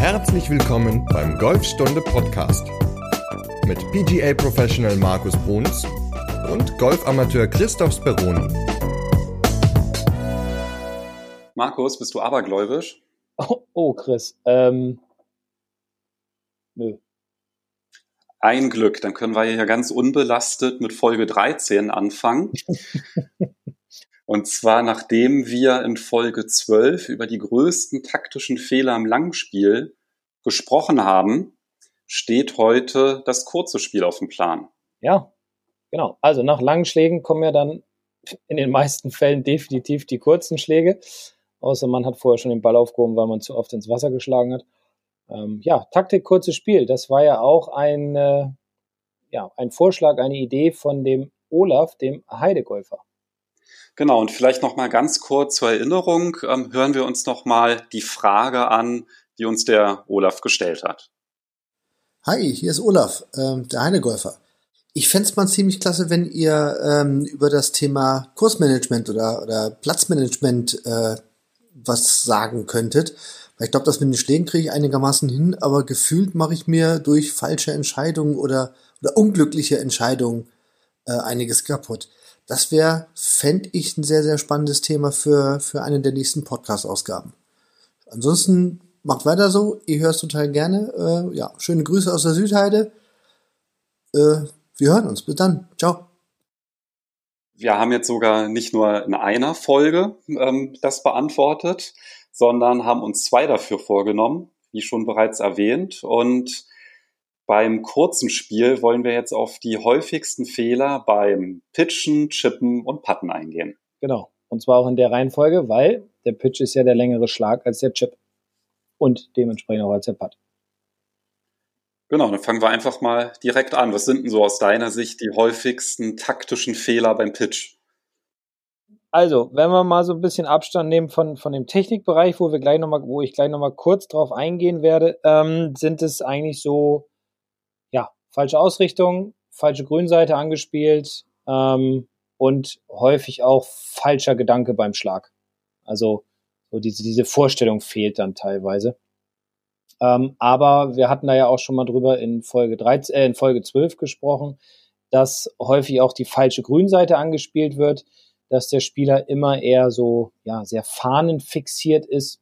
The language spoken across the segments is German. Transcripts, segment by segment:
Herzlich willkommen beim Golfstunde Podcast mit PGA Professional Markus Bruns und Golfamateur Christoph Speroni. Markus, bist du abergläubisch? Oh, oh Chris. Ähm, nö. Ein Glück, dann können wir hier ganz unbelastet mit Folge 13 anfangen. Und zwar nachdem wir in Folge 12 über die größten taktischen Fehler im Langspiel gesprochen haben, steht heute das kurze Spiel auf dem Plan. Ja, genau. Also nach langen Schlägen kommen ja dann in den meisten Fällen definitiv die kurzen Schläge. Außer man hat vorher schon den Ball aufgehoben, weil man zu oft ins Wasser geschlagen hat. Ähm, ja, Taktik, kurzes Spiel. Das war ja auch ein, äh, ja, ein Vorschlag, eine Idee von dem Olaf, dem Heidegolfer. Genau, und vielleicht noch mal ganz kurz zur Erinnerung, ähm, hören wir uns noch mal die Frage an, die uns der Olaf gestellt hat. Hi, hier ist Olaf, ähm, der Heinegolfer. Ich fände es mal ziemlich klasse, wenn ihr ähm, über das Thema Kursmanagement oder, oder Platzmanagement äh, was sagen könntet. Weil ich glaube, das mit den Schlägen kriege ich einigermaßen hin, aber gefühlt mache ich mir durch falsche Entscheidungen oder, oder unglückliche Entscheidungen äh, einiges kaputt. Das wäre, fände ich, ein sehr, sehr spannendes Thema für, für eine der nächsten Podcast-Ausgaben. Ansonsten macht weiter so. Ihr hört total gerne. Äh, ja, schöne Grüße aus der Südheide. Äh, wir hören uns. Bis dann. Ciao. Wir haben jetzt sogar nicht nur in einer Folge ähm, das beantwortet, sondern haben uns zwei dafür vorgenommen, wie schon bereits erwähnt. Und beim kurzen Spiel wollen wir jetzt auf die häufigsten Fehler beim Pitchen, Chippen und Putten eingehen. Genau. Und zwar auch in der Reihenfolge, weil der Pitch ist ja der längere Schlag als der Chip. Und dementsprechend auch als der Putt. Genau, dann fangen wir einfach mal direkt an. Was sind denn so aus deiner Sicht die häufigsten taktischen Fehler beim Pitch? Also, wenn wir mal so ein bisschen Abstand nehmen von, von dem Technikbereich, wo wir gleich noch mal, wo ich gleich nochmal kurz drauf eingehen werde, ähm, sind es eigentlich so falsche Ausrichtung, falsche Grünseite angespielt ähm, und häufig auch falscher Gedanke beim Schlag. Also so diese, diese Vorstellung fehlt dann teilweise. Ähm, aber wir hatten da ja auch schon mal drüber in Folge 13, äh, in Folge 12 gesprochen, dass häufig auch die falsche Grünseite angespielt wird, dass der Spieler immer eher so ja sehr fahnenfixiert ist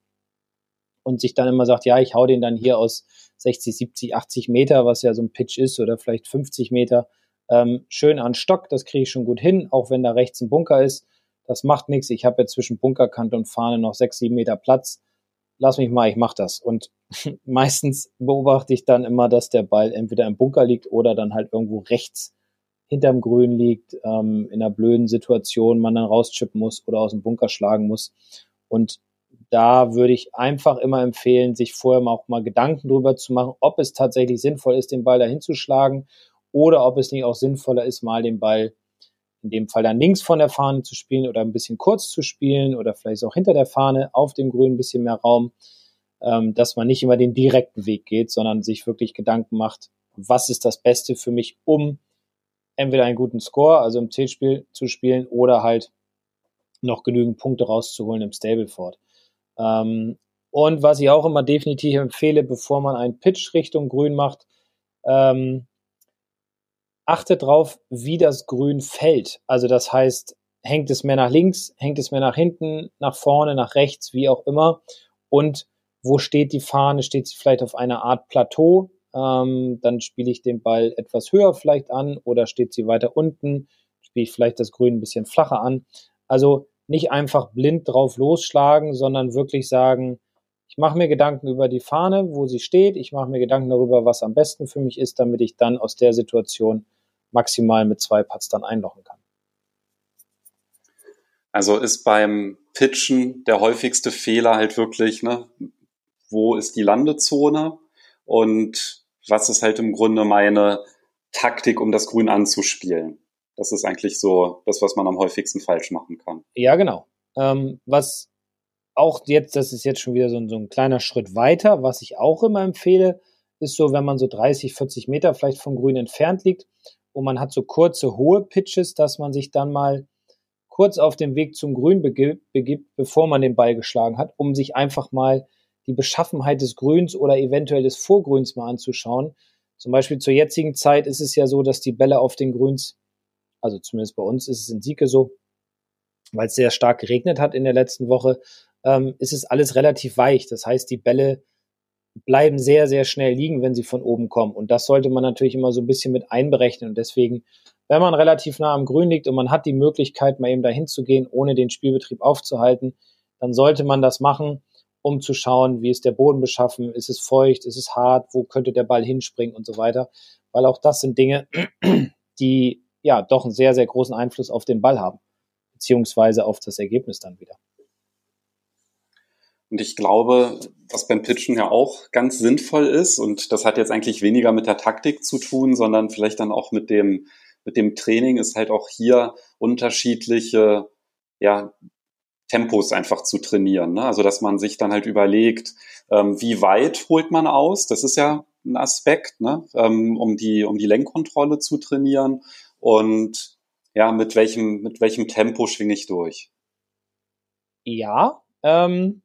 und sich dann immer sagt, ja, ich hau den dann hier aus 60, 70, 80 Meter, was ja so ein Pitch ist, oder vielleicht 50 Meter, ähm, schön an Stock, das kriege ich schon gut hin, auch wenn da rechts ein Bunker ist. Das macht nichts. Ich habe ja zwischen Bunkerkante und Fahne noch 6, 7 Meter Platz. Lass mich mal, ich mache das. Und meistens beobachte ich dann immer, dass der Ball entweder im Bunker liegt oder dann halt irgendwo rechts hinterm Grün liegt, ähm, in einer blöden Situation man dann rauschippen muss oder aus dem Bunker schlagen muss. Und da würde ich einfach immer empfehlen, sich vorher mal auch mal Gedanken drüber zu machen, ob es tatsächlich sinnvoll ist, den Ball dahin zu schlagen oder ob es nicht auch sinnvoller ist, mal den Ball in dem Fall dann links von der Fahne zu spielen oder ein bisschen kurz zu spielen oder vielleicht auch hinter der Fahne auf dem Grün ein bisschen mehr Raum, ähm, dass man nicht immer den direkten Weg geht, sondern sich wirklich Gedanken macht, was ist das Beste für mich, um entweder einen guten Score, also im C-Spiel zu spielen oder halt noch genügend Punkte rauszuholen im Stableford. Ähm, und was ich auch immer definitiv empfehle, bevor man einen Pitch Richtung Grün macht, ähm, achtet drauf, wie das Grün fällt. Also das heißt, hängt es mehr nach links, hängt es mehr nach hinten, nach vorne, nach rechts, wie auch immer. Und wo steht die Fahne? Steht sie vielleicht auf einer Art Plateau? Ähm, dann spiele ich den Ball etwas höher vielleicht an oder steht sie weiter unten? Spiele ich vielleicht das Grün ein bisschen flacher an? Also nicht einfach blind drauf losschlagen, sondern wirklich sagen, ich mache mir Gedanken über die Fahne, wo sie steht, ich mache mir Gedanken darüber, was am besten für mich ist, damit ich dann aus der Situation maximal mit zwei Putts dann einlochen kann. Also ist beim Pitchen der häufigste Fehler halt wirklich, ne, wo ist die Landezone und was ist halt im Grunde meine Taktik, um das Grün anzuspielen. Das ist eigentlich so das, was man am häufigsten falsch machen kann. Ja, genau. Ähm, was auch jetzt, das ist jetzt schon wieder so ein, so ein kleiner Schritt weiter, was ich auch immer empfehle, ist so, wenn man so 30, 40 Meter vielleicht vom Grün entfernt liegt und man hat so kurze, hohe Pitches, dass man sich dann mal kurz auf den Weg zum Grün begibt, begibt, bevor man den Ball geschlagen hat, um sich einfach mal die Beschaffenheit des Grüns oder eventuell des Vorgrüns mal anzuschauen. Zum Beispiel zur jetzigen Zeit ist es ja so, dass die Bälle auf den Grüns, also zumindest bei uns ist es in Sieke so, weil es sehr stark geregnet hat in der letzten Woche, ähm, ist es alles relativ weich. Das heißt, die Bälle bleiben sehr, sehr schnell liegen, wenn sie von oben kommen. Und das sollte man natürlich immer so ein bisschen mit einberechnen. Und deswegen, wenn man relativ nah am Grün liegt und man hat die Möglichkeit, mal eben dahin zu gehen, ohne den Spielbetrieb aufzuhalten, dann sollte man das machen, um zu schauen, wie ist der Boden beschaffen, ist es feucht, ist es hart, wo könnte der Ball hinspringen und so weiter. Weil auch das sind Dinge, die ja doch einen sehr, sehr großen Einfluss auf den Ball haben, beziehungsweise auf das Ergebnis dann wieder. Und ich glaube, was beim Pitchen ja auch ganz sinnvoll ist, und das hat jetzt eigentlich weniger mit der Taktik zu tun, sondern vielleicht dann auch mit dem, mit dem Training, ist halt auch hier unterschiedliche, ja, Tempos einfach zu trainieren. Ne? Also, dass man sich dann halt überlegt, ähm, wie weit holt man aus? Das ist ja ein Aspekt, ne? ähm, um die, um die Lenkkontrolle zu trainieren. Und ja, mit welchem, mit welchem Tempo schwinge ich durch? Ja, ähm,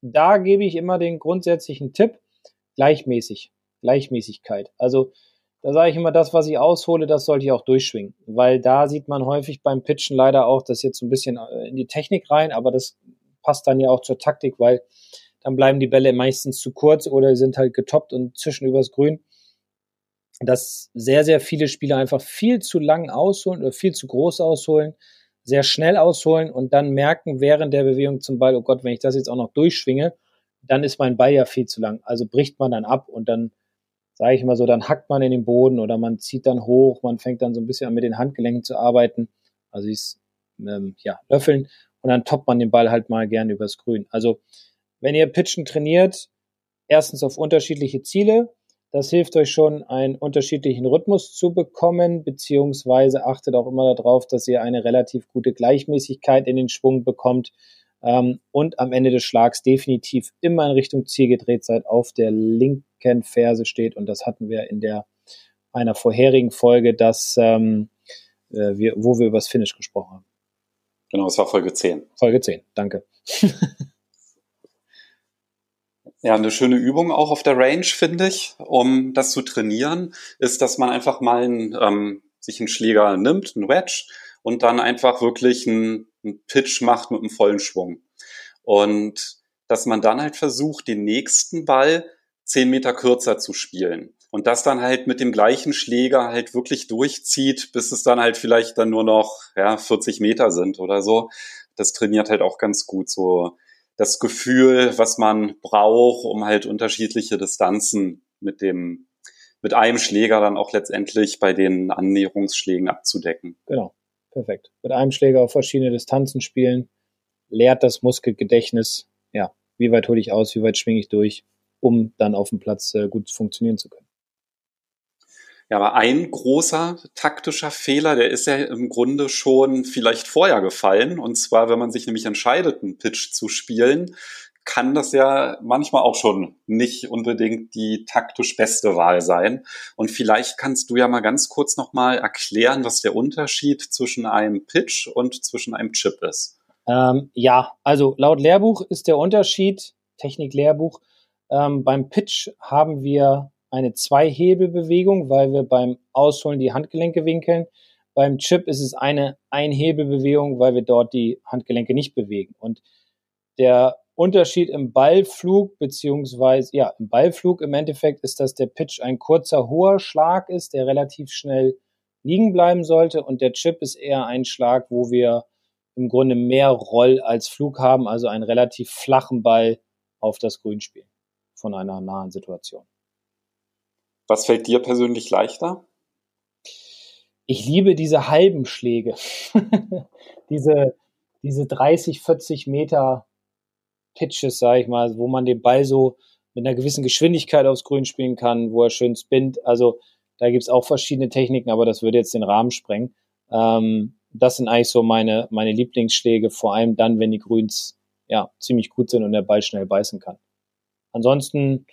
da gebe ich immer den grundsätzlichen Tipp, gleichmäßig, Gleichmäßigkeit. Also da sage ich immer, das, was ich aushole, das sollte ich auch durchschwingen. Weil da sieht man häufig beim Pitchen leider auch, das jetzt ein bisschen äh, in die Technik rein, aber das passt dann ja auch zur Taktik, weil dann bleiben die Bälle meistens zu kurz oder sind halt getoppt und zischen übers Grün. Dass sehr, sehr viele Spieler einfach viel zu lang ausholen oder viel zu groß ausholen sehr schnell ausholen und dann merken während der Bewegung zum Ball, oh Gott, wenn ich das jetzt auch noch durchschwinge, dann ist mein Ball ja viel zu lang. Also bricht man dann ab und dann, sage ich mal so, dann hackt man in den Boden oder man zieht dann hoch, man fängt dann so ein bisschen an mit den Handgelenken zu arbeiten, also ist ähm, ja löffeln und dann toppt man den Ball halt mal gerne übers Grün. Also wenn ihr Pitchen trainiert, erstens auf unterschiedliche Ziele, das hilft euch schon, einen unterschiedlichen Rhythmus zu bekommen, beziehungsweise achtet auch immer darauf, dass ihr eine relativ gute Gleichmäßigkeit in den Schwung bekommt ähm, und am Ende des Schlags definitiv immer in Richtung Ziel gedreht seid, auf der linken Ferse steht. Und das hatten wir in der einer vorherigen Folge, dass, ähm, äh, wir, wo wir über das Finish gesprochen haben. Genau, es war Folge 10. Folge 10, danke. Ja, eine schöne Übung auch auf der Range, finde ich, um das zu trainieren, ist, dass man einfach mal einen, ähm, sich einen Schläger nimmt, einen Wedge, und dann einfach wirklich einen, einen Pitch macht mit einem vollen Schwung. Und dass man dann halt versucht, den nächsten Ball zehn Meter kürzer zu spielen. Und das dann halt mit dem gleichen Schläger halt wirklich durchzieht, bis es dann halt vielleicht dann nur noch ja, 40 Meter sind oder so. Das trainiert halt auch ganz gut so das Gefühl, was man braucht, um halt unterschiedliche Distanzen mit dem, mit einem Schläger dann auch letztendlich bei den Annäherungsschlägen abzudecken. Genau, perfekt. Mit einem Schläger auf verschiedene Distanzen spielen, lehrt das Muskelgedächtnis, ja, wie weit hole ich aus, wie weit schwinge ich durch, um dann auf dem Platz äh, gut funktionieren zu können. Ja, aber ein großer taktischer Fehler, der ist ja im Grunde schon vielleicht vorher gefallen. Und zwar, wenn man sich nämlich entscheidet, einen Pitch zu spielen, kann das ja manchmal auch schon nicht unbedingt die taktisch beste Wahl sein. Und vielleicht kannst du ja mal ganz kurz nochmal erklären, was der Unterschied zwischen einem Pitch und zwischen einem Chip ist. Ähm, ja, also laut Lehrbuch ist der Unterschied, Technik-Lehrbuch, ähm, beim Pitch haben wir eine Zwei-Hebelbewegung, weil wir beim Ausholen die Handgelenke winkeln. Beim Chip ist es eine Einhebelbewegung, weil wir dort die Handgelenke nicht bewegen. Und der Unterschied im Ballflug, beziehungsweise, ja, im Ballflug im Endeffekt ist, dass der Pitch ein kurzer, hoher Schlag ist, der relativ schnell liegen bleiben sollte. Und der Chip ist eher ein Schlag, wo wir im Grunde mehr Roll als Flug haben, also einen relativ flachen Ball auf das Grün spielen von einer nahen Situation. Was fällt dir persönlich leichter? Ich liebe diese halben Schläge. diese, diese 30, 40 Meter Pitches, sage ich mal, wo man den Ball so mit einer gewissen Geschwindigkeit aufs Grün spielen kann, wo er schön spinnt. Also da gibt's auch verschiedene Techniken, aber das würde jetzt den Rahmen sprengen. Ähm, das sind eigentlich so meine, meine Lieblingsschläge, vor allem dann, wenn die Grüns ja ziemlich gut sind und der Ball schnell beißen kann. Ansonsten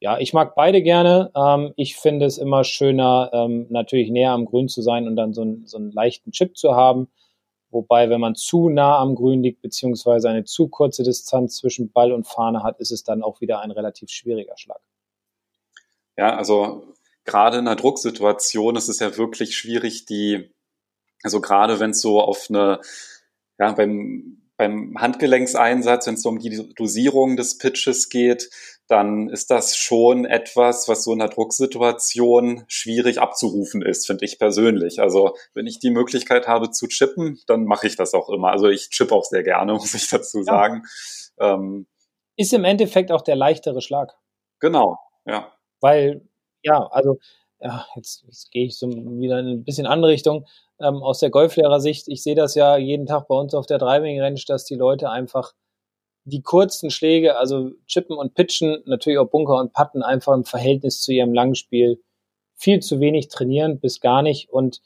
ja, ich mag beide gerne. Ähm, ich finde es immer schöner, ähm, natürlich näher am Grün zu sein und dann so, ein, so einen leichten Chip zu haben. Wobei, wenn man zu nah am Grün liegt, beziehungsweise eine zu kurze Distanz zwischen Ball und Fahne hat, ist es dann auch wieder ein relativ schwieriger Schlag. Ja, also gerade in einer Drucksituation ist es ja wirklich schwierig, die, also gerade wenn es so auf eine, ja, beim, beim Handgelenkseinsatz, wenn es so um die Dosierung des Pitches geht, dann ist das schon etwas, was so in einer Drucksituation schwierig abzurufen ist, finde ich persönlich. Also wenn ich die Möglichkeit habe zu chippen, dann mache ich das auch immer. Also ich chippe auch sehr gerne, muss ich dazu sagen. Ja. Ähm, ist im Endeffekt auch der leichtere Schlag. Genau, ja. Weil, ja, also ja, jetzt, jetzt gehe ich so wieder in ein bisschen andere Richtung. Ähm, aus der Golflehrersicht, ich sehe das ja jeden Tag bei uns auf der Driving Range, dass die Leute einfach die kurzen Schläge, also Chippen und Pitchen, natürlich auch Bunker und Putten, einfach im Verhältnis zu ihrem Langspiel viel zu wenig trainieren, bis gar nicht. Und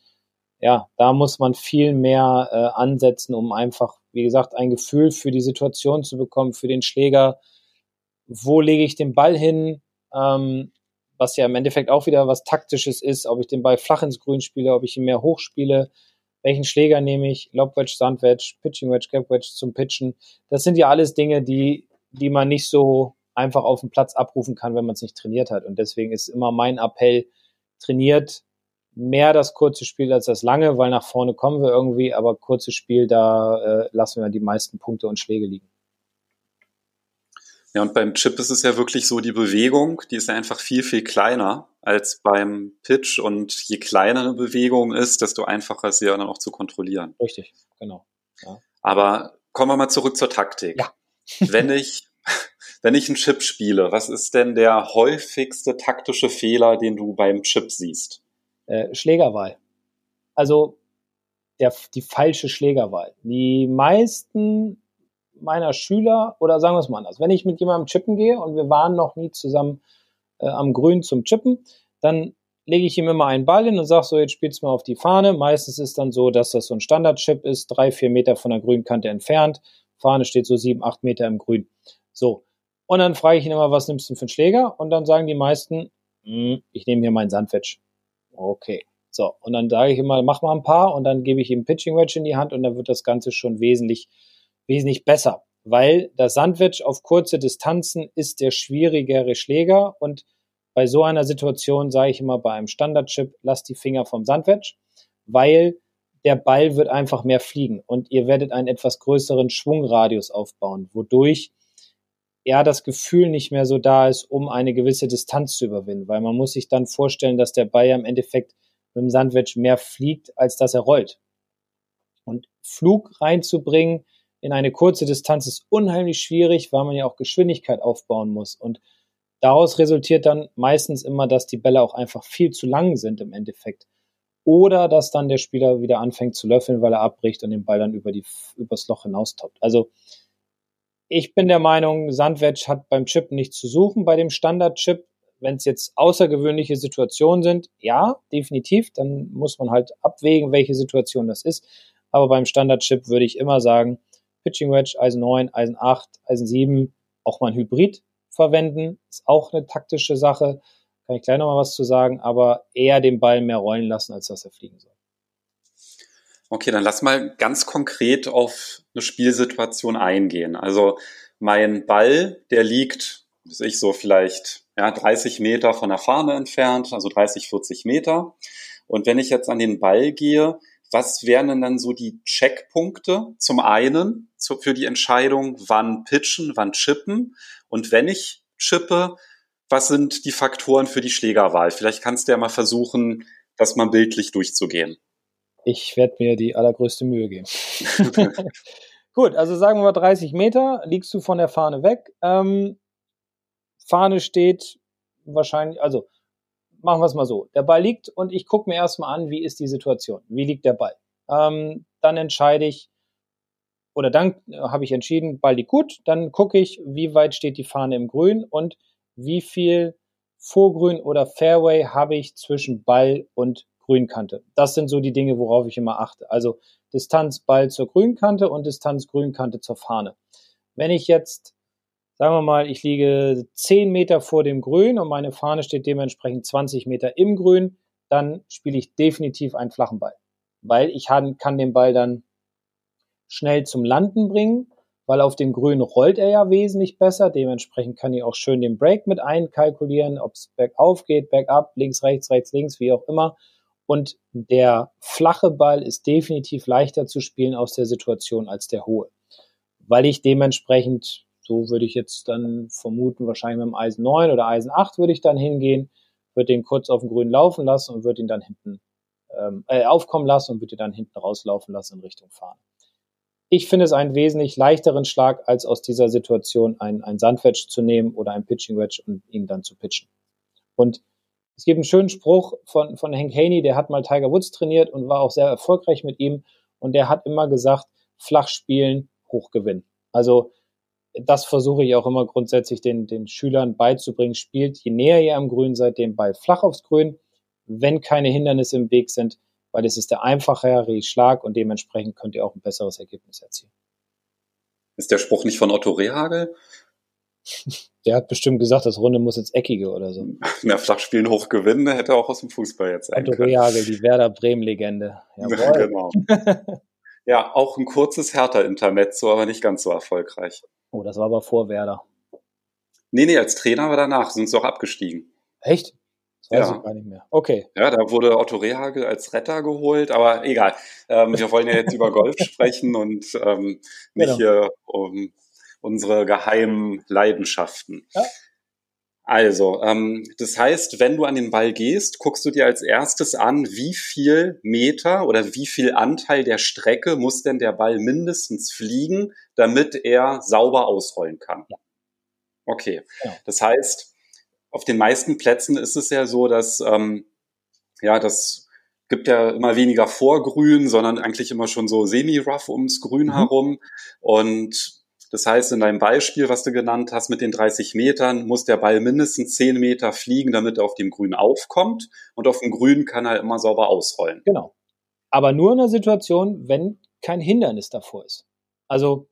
ja, da muss man viel mehr äh, ansetzen, um einfach, wie gesagt, ein Gefühl für die Situation zu bekommen, für den Schläger. Wo lege ich den Ball hin? Ähm, was ja im Endeffekt auch wieder was Taktisches ist, ob ich den Ball flach ins Grün spiele, ob ich ihn mehr hoch spiele welchen Schläger nehme ich, Lobwedge, Sandwedge, Pitching Wedge, Gap Wedge zum Pitchen. Das sind ja alles Dinge, die, die man nicht so einfach auf dem Platz abrufen kann, wenn man es nicht trainiert hat. Und deswegen ist immer mein Appell, trainiert mehr das kurze Spiel als das lange, weil nach vorne kommen wir irgendwie, aber kurzes Spiel, da äh, lassen wir die meisten Punkte und Schläge liegen. Ja, und beim Chip ist es ja wirklich so, die Bewegung, die ist ja einfach viel, viel kleiner als beim Pitch und je kleiner eine Bewegung ist, desto einfacher ist sie ja dann auch zu kontrollieren. Richtig, genau. Ja. Aber kommen wir mal zurück zur Taktik. Ja. wenn ich, wenn ich einen Chip spiele, was ist denn der häufigste taktische Fehler, den du beim Chip siehst? Äh, Schlägerwahl. Also der, die falsche Schlägerwahl. Die meisten meiner Schüler, oder sagen wir es mal anders, wenn ich mit jemandem chippen gehe und wir waren noch nie zusammen äh, am Grün zum Chippen, dann lege ich ihm immer einen Ball hin und sage so, jetzt spielst du mal auf die Fahne. Meistens ist dann so, dass das so ein Standard-Chip ist, drei, vier Meter von der Grünkante entfernt. Fahne steht so sieben, acht Meter im Grün. So. Und dann frage ich ihn immer, was nimmst du für einen Schläger? Und dann sagen die meisten, hm, ich nehme hier meinen Sandwedge. Okay. So. Und dann sage ich immer, mach mal ein paar und dann gebe ich ihm Pitching Wedge in die Hand und dann wird das Ganze schon wesentlich wesentlich besser, weil das Sandwich auf kurze Distanzen ist der schwierigere Schläger und bei so einer Situation sage ich immer bei einem Standardchip, lasst die Finger vom Sandwich, weil der Ball wird einfach mehr fliegen und ihr werdet einen etwas größeren Schwungradius aufbauen, wodurch ja das Gefühl nicht mehr so da ist, um eine gewisse Distanz zu überwinden, weil man muss sich dann vorstellen, dass der Ball ja im Endeffekt mit dem Sandwich mehr fliegt, als dass er rollt. Und Flug reinzubringen, in eine kurze Distanz ist unheimlich schwierig, weil man ja auch Geschwindigkeit aufbauen muss. Und daraus resultiert dann meistens immer, dass die Bälle auch einfach viel zu lang sind im Endeffekt. Oder dass dann der Spieler wieder anfängt zu löffeln, weil er abbricht und den Ball dann über die, übers Loch hinaustoppt. Also, ich bin der Meinung, Sandwedge hat beim Chip nichts zu suchen, bei dem Standard-Chip. Wenn es jetzt außergewöhnliche Situationen sind, ja, definitiv, dann muss man halt abwägen, welche Situation das ist. Aber beim Standard-Chip würde ich immer sagen, Pitching Wedge, Eisen 9, Eisen 8, Eisen 7, auch mal ein Hybrid verwenden. Ist auch eine taktische Sache. Kann ich gleich nochmal was zu sagen, aber eher den Ball mehr rollen lassen, als dass er fliegen soll. Okay, dann lass mal ganz konkret auf eine Spielsituation eingehen. Also mein Ball, der liegt, weiß ich so vielleicht ja, 30 Meter von der Fahne entfernt, also 30, 40 Meter. Und wenn ich jetzt an den Ball gehe, was wären denn dann so die Checkpunkte? Zum einen zu, für die Entscheidung, wann pitchen, wann chippen. Und wenn ich chippe, was sind die Faktoren für die Schlägerwahl? Vielleicht kannst du ja mal versuchen, das mal bildlich durchzugehen. Ich werde mir die allergrößte Mühe geben. Gut, also sagen wir mal 30 Meter, liegst du von der Fahne weg. Ähm, Fahne steht wahrscheinlich, also machen wir es mal so. Der Ball liegt und ich gucke mir erstmal an, wie ist die Situation, wie liegt der Ball. Ähm, dann entscheide ich, oder dann äh, habe ich entschieden, Ball liegt gut, dann gucke ich, wie weit steht die Fahne im Grün und wie viel Vorgrün oder Fairway habe ich zwischen Ball und Grünkante. Das sind so die Dinge, worauf ich immer achte. Also Distanz Ball zur Grünkante und Distanz Grünkante zur Fahne. Wenn ich jetzt sagen wir mal, ich liege 10 Meter vor dem Grün und meine Fahne steht dementsprechend 20 Meter im Grün, dann spiele ich definitiv einen flachen Ball. Weil ich kann den Ball dann schnell zum Landen bringen, weil auf dem Grün rollt er ja wesentlich besser. Dementsprechend kann ich auch schön den Break mit einkalkulieren, ob es bergauf geht, bergab, links, rechts, rechts, links, wie auch immer. Und der flache Ball ist definitiv leichter zu spielen aus der Situation als der hohe. Weil ich dementsprechend, so würde ich jetzt dann vermuten, wahrscheinlich mit dem Eisen 9 oder Eisen 8 würde ich dann hingehen, würde den kurz auf dem Grün laufen lassen und würde ihn dann hinten ähm, äh, aufkommen lassen und würde ihn dann hinten rauslaufen lassen in Richtung Fahren. Ich finde es einen wesentlich leichteren Schlag, als aus dieser Situation ein, ein Sandwedge zu nehmen oder ein Pitching Wedge und ihn dann zu pitchen. Und es gibt einen schönen Spruch von, von Hank Haney, der hat mal Tiger Woods trainiert und war auch sehr erfolgreich mit ihm. Und der hat immer gesagt, flach spielen, hoch gewinnen. Also das versuche ich auch immer grundsätzlich den, den Schülern beizubringen. Spielt, je näher ihr am Grün seid, den Ball flach aufs Grün, wenn keine Hindernisse im Weg sind, weil es ist der einfachere Schlag und dementsprechend könnt ihr auch ein besseres Ergebnis erzielen. Ist der Spruch nicht von Otto Rehagel? Der hat bestimmt gesagt, das Runde muss ins Eckige oder so. Na, Flachspielen hoch gewinnen, hätte auch aus dem Fußball jetzt sein Otto Rehagel, die Werder Bremen-Legende. genau. ja, auch ein kurzes Hertha-Intermezzo, aber nicht ganz so erfolgreich. Oh, das war aber vor Werder. Nee, nee, als Trainer war danach, sind sie auch abgestiegen. Echt? Weiß ja. ich gar nicht mehr. Okay. Ja, da wurde Otto Rehagel als Retter geholt, aber egal. Ähm, wir wollen ja jetzt über Golf sprechen und ähm, nicht genau. hier um unsere geheimen Leidenschaften. Ja. Also, ähm, das heißt, wenn du an den Ball gehst, guckst du dir als erstes an, wie viel Meter oder wie viel Anteil der Strecke muss denn der Ball mindestens fliegen, damit er sauber ausrollen kann. Okay. Ja. Das heißt, auf den meisten Plätzen ist es ja so, dass ähm, ja das gibt ja immer weniger Vorgrün, sondern eigentlich immer schon so semi-rough ums Grün mhm. herum. Und das heißt, in deinem Beispiel, was du genannt hast, mit den 30 Metern, muss der Ball mindestens 10 Meter fliegen, damit er auf dem Grün aufkommt. Und auf dem Grün kann er immer sauber ausrollen. Genau. Aber nur in der Situation, wenn kein Hindernis davor ist. Also,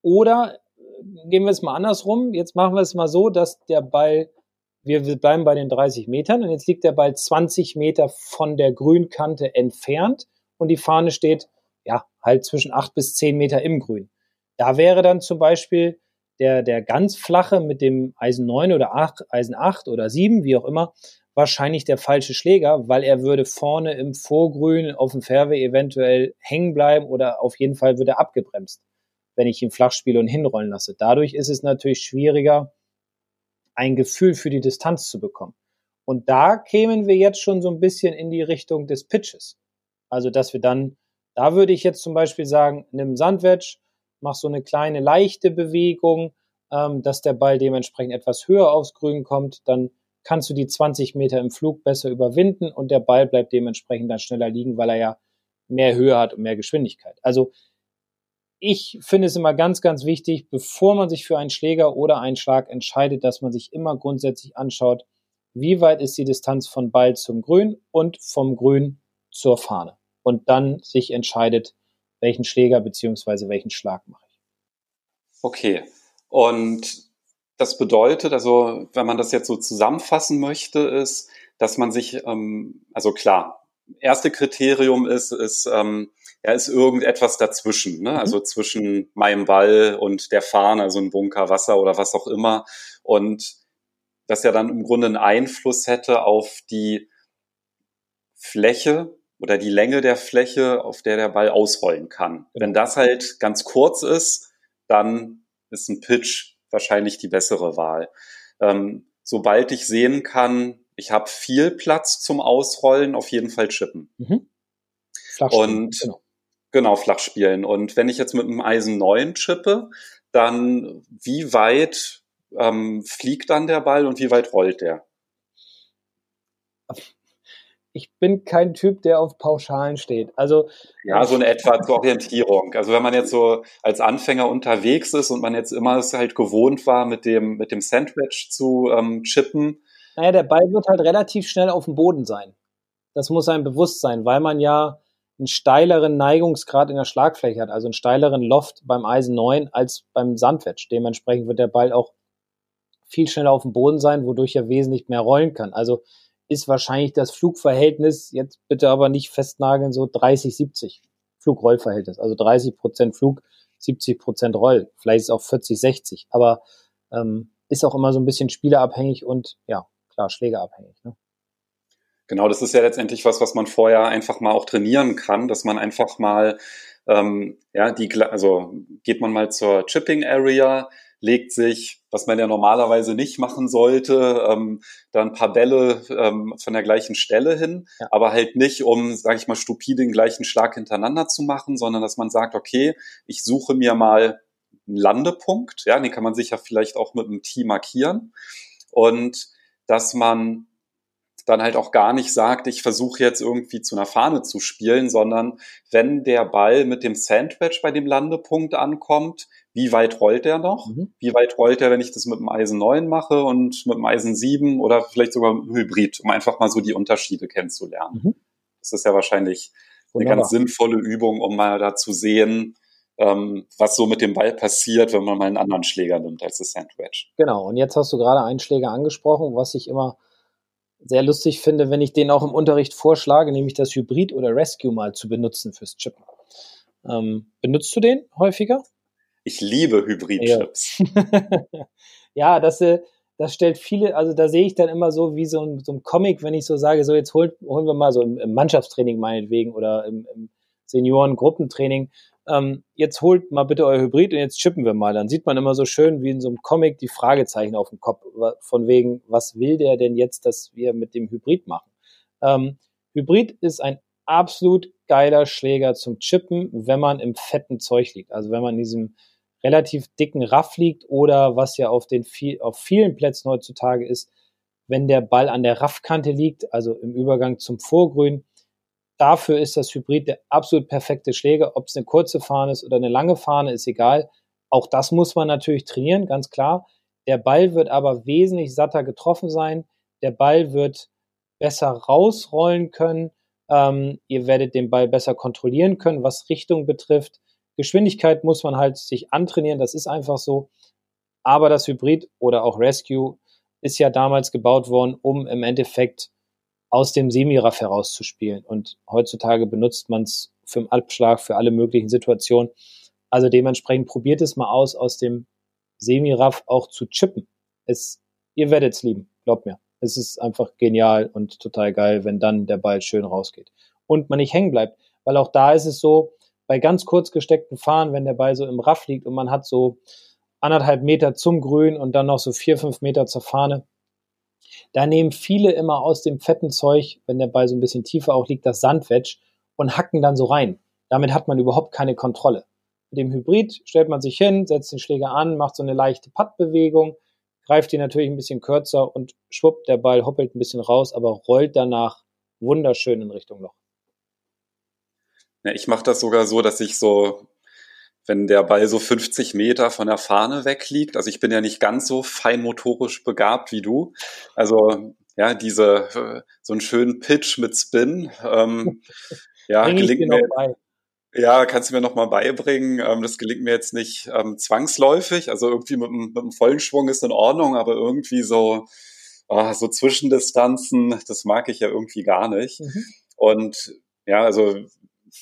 oder gehen wir es mal andersrum. Jetzt machen wir es mal so, dass der Ball, wir, wir bleiben bei den 30 Metern und jetzt liegt der Ball 20 Meter von der Grünkante entfernt und die Fahne steht, ja, halt zwischen 8 bis 10 Meter im Grün. Da wäre dann zum Beispiel der, der ganz flache mit dem Eisen 9 oder 8, Eisen 8 oder 7, wie auch immer, wahrscheinlich der falsche Schläger, weil er würde vorne im Vorgrün auf dem Fairway eventuell hängen bleiben oder auf jeden Fall würde er abgebremst wenn ich ihn flach spiele und hinrollen lasse. Dadurch ist es natürlich schwieriger, ein Gefühl für die Distanz zu bekommen. Und da kämen wir jetzt schon so ein bisschen in die Richtung des Pitches. Also, dass wir dann, da würde ich jetzt zum Beispiel sagen, nimm Sandwedge, mach so eine kleine leichte Bewegung, ähm, dass der Ball dementsprechend etwas höher aufs Grün kommt, dann kannst du die 20 Meter im Flug besser überwinden und der Ball bleibt dementsprechend dann schneller liegen, weil er ja mehr Höhe hat und mehr Geschwindigkeit. Also ich finde es immer ganz, ganz wichtig, bevor man sich für einen Schläger oder einen Schlag entscheidet, dass man sich immer grundsätzlich anschaut, wie weit ist die Distanz von Ball zum Grün und vom Grün zur Fahne. Und dann sich entscheidet, welchen Schläger beziehungsweise welchen Schlag mache ich. Okay. Und das bedeutet, also wenn man das jetzt so zusammenfassen möchte, ist, dass man sich, ähm, also klar, erste Kriterium ist, ist, ähm, ja, ist irgendetwas dazwischen, ne? Mhm. also zwischen meinem Ball und der Fahne, also ein Bunker Wasser oder was auch immer. Und das ja dann im Grunde einen Einfluss hätte auf die Fläche oder die Länge der Fläche, auf der der Ball ausrollen kann. Genau. Wenn das halt ganz kurz ist, dann ist ein Pitch wahrscheinlich die bessere Wahl. Ähm, sobald ich sehen kann, ich habe viel Platz zum Ausrollen, auf jeden Fall chippen. Mhm. Und genau. genau, flach spielen. Und wenn ich jetzt mit einem Eisen 9 chippe, dann wie weit ähm, fliegt dann der Ball und wie weit rollt der? Ich bin kein Typ, der auf Pauschalen steht. Also ja, so in etwa zur Orientierung. Also wenn man jetzt so als Anfänger unterwegs ist und man jetzt immer es halt gewohnt war, mit dem mit dem Sandwich zu ähm, chippen. Naja, der Ball wird halt relativ schnell auf dem Boden sein. Das muss einem bewusst sein, weil man ja einen steileren Neigungsgrad in der Schlagfläche hat, also einen steileren Loft beim Eisen 9 als beim Sandwich. Dementsprechend wird der Ball auch viel schneller auf dem Boden sein, wodurch er wesentlich mehr rollen kann. Also ist wahrscheinlich das Flugverhältnis, jetzt bitte aber nicht festnageln, so 30, 70. Flug-Roll-Verhältnis. Also 30 Prozent Flug, 70 Prozent Roll. Vielleicht ist es auch 40, 60. Aber ähm, ist auch immer so ein bisschen spielerabhängig und ja, klar, schlägerabhängig. Ne? Genau, das ist ja letztendlich was, was man vorher einfach mal auch trainieren kann, dass man einfach mal, ähm, ja, die, also geht man mal zur Chipping Area, legt sich, was man ja normalerweise nicht machen sollte, ähm, dann ein paar Bälle ähm, von der gleichen Stelle hin, ja. aber halt nicht, um, sage ich mal, stupide den gleichen Schlag hintereinander zu machen, sondern dass man sagt, okay, ich suche mir mal einen Landepunkt, ja, den kann man sich ja vielleicht auch mit einem Tee markieren. Und dass man dann halt auch gar nicht sagt, ich versuche jetzt irgendwie zu einer Fahne zu spielen, sondern wenn der Ball mit dem Sandwich bei dem Landepunkt ankommt, wie weit rollt der noch? Mhm. Wie weit rollt er, wenn ich das mit dem Eisen 9 mache und mit dem Eisen 7 oder vielleicht sogar mit dem Hybrid, um einfach mal so die Unterschiede kennenzulernen. Mhm. Das ist ja wahrscheinlich Wunderbar. eine ganz sinnvolle Übung, um mal da zu sehen, ähm, was so mit dem Ball passiert, wenn man mal einen anderen Schläger nimmt als das Sandwich. Genau, und jetzt hast du gerade einen Schläger angesprochen, was ich immer sehr lustig finde, wenn ich den auch im Unterricht vorschlage, nämlich das Hybrid oder Rescue mal zu benutzen fürs Chippen. Ähm, benutzt du den häufiger? Ich liebe Hybrid-Chips. Ja, ja das, äh, das stellt viele, also da sehe ich dann immer so wie so ein, so ein Comic, wenn ich so sage, so jetzt holt, holen wir mal so im, im Mannschaftstraining meinetwegen oder im, im Senioren-Gruppentraining, ähm, jetzt holt mal bitte euer Hybrid und jetzt chippen wir mal. Dann sieht man immer so schön wie in so einem Comic die Fragezeichen auf dem Kopf, von wegen, was will der denn jetzt, dass wir mit dem Hybrid machen? Ähm, Hybrid ist ein absolut geiler Schläger zum Chippen, wenn man im fetten Zeug liegt. Also wenn man in diesem relativ dicken Raff liegt oder was ja auf den viel, auf vielen Plätzen heutzutage ist, wenn der Ball an der Raffkante liegt, also im Übergang zum Vorgrün, dafür ist das Hybrid der absolut perfekte Schläger. Ob es eine kurze Fahne ist oder eine lange Fahne, ist egal. Auch das muss man natürlich trainieren, ganz klar. Der Ball wird aber wesentlich satter getroffen sein. Der Ball wird besser rausrollen können. Ähm, ihr werdet den Ball besser kontrollieren können, was Richtung betrifft. Geschwindigkeit muss man halt sich antrainieren, das ist einfach so. Aber das Hybrid oder auch Rescue ist ja damals gebaut worden, um im Endeffekt aus dem Semiraff herauszuspielen. Und heutzutage benutzt man es für den Abschlag, für alle möglichen Situationen. Also dementsprechend probiert es mal aus, aus dem Semiraff auch zu chippen. Es, ihr werdet es lieben, glaubt mir. Es ist einfach genial und total geil, wenn dann der Ball schön rausgeht. Und man nicht hängen bleibt. Weil auch da ist es so, bei ganz kurz gesteckten Fahren, wenn der Ball so im Raff liegt und man hat so anderthalb Meter zum Grün und dann noch so vier, fünf Meter zur Fahne, da nehmen viele immer aus dem fetten Zeug, wenn der Ball so ein bisschen tiefer auch liegt, das Sandwedge und hacken dann so rein. Damit hat man überhaupt keine Kontrolle. Mit dem Hybrid stellt man sich hin, setzt den Schläger an, macht so eine leichte Puttbewegung, greift ihn natürlich ein bisschen kürzer und schwupp, der Ball hoppelt ein bisschen raus, aber rollt danach wunderschön in Richtung Loch. Ja, ich mache das sogar so, dass ich so wenn der Ball so 50 Meter von der Fahne wegliegt. Also ich bin ja nicht ganz so feinmotorisch begabt wie du. Also ja, diese äh, so einen schönen Pitch mit Spin. Ähm, ja, Bring gelingt mir. Bei. Ja, kannst du mir noch mal beibringen. Ähm, das gelingt mir jetzt nicht ähm, zwangsläufig. Also irgendwie mit, mit einem vollen Schwung ist in Ordnung, aber irgendwie so oh, so Zwischendistanzen, das mag ich ja irgendwie gar nicht. Mhm. Und ja, also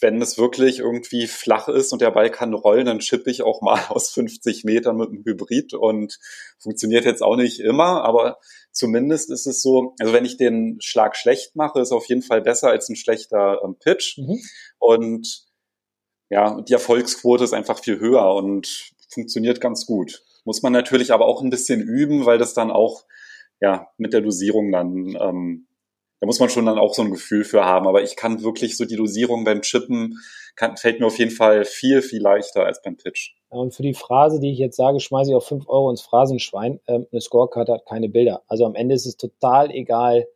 wenn es wirklich irgendwie flach ist und der Ball kann rollen, dann chippe ich auch mal aus 50 Metern mit einem Hybrid und funktioniert jetzt auch nicht immer, aber zumindest ist es so, also wenn ich den Schlag schlecht mache, ist auf jeden Fall besser als ein schlechter ähm, Pitch mhm. und ja, die Erfolgsquote ist einfach viel höher und funktioniert ganz gut. Muss man natürlich aber auch ein bisschen üben, weil das dann auch ja mit der Dosierung dann ähm, da muss man schon dann auch so ein Gefühl für haben. Aber ich kann wirklich so die Dosierung beim Chippen, kann, fällt mir auf jeden Fall viel, viel leichter als beim Pitch. und für die Phrase, die ich jetzt sage, schmeiße ich auch fünf Euro ins Phrasenschwein. Ähm, eine Scorecard hat keine Bilder. Also am Ende ist es total egal,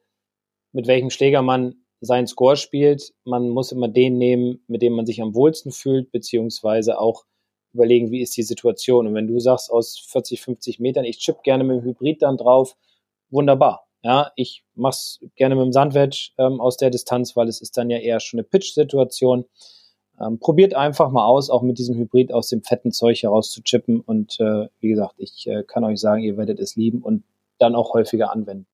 mit welchem Schläger man seinen Score spielt. Man muss immer den nehmen, mit dem man sich am wohlsten fühlt, beziehungsweise auch überlegen, wie ist die Situation. Und wenn du sagst, aus 40, 50 Metern, ich chip gerne mit dem Hybrid dann drauf, wunderbar. Ja, ich mach's gerne mit dem Sandwedge ähm, aus der Distanz, weil es ist dann ja eher schon eine Pitch-Situation. Ähm, probiert einfach mal aus, auch mit diesem Hybrid aus dem fetten Zeug heraus zu chippen. Und äh, wie gesagt, ich äh, kann euch sagen, ihr werdet es lieben und dann auch häufiger anwenden.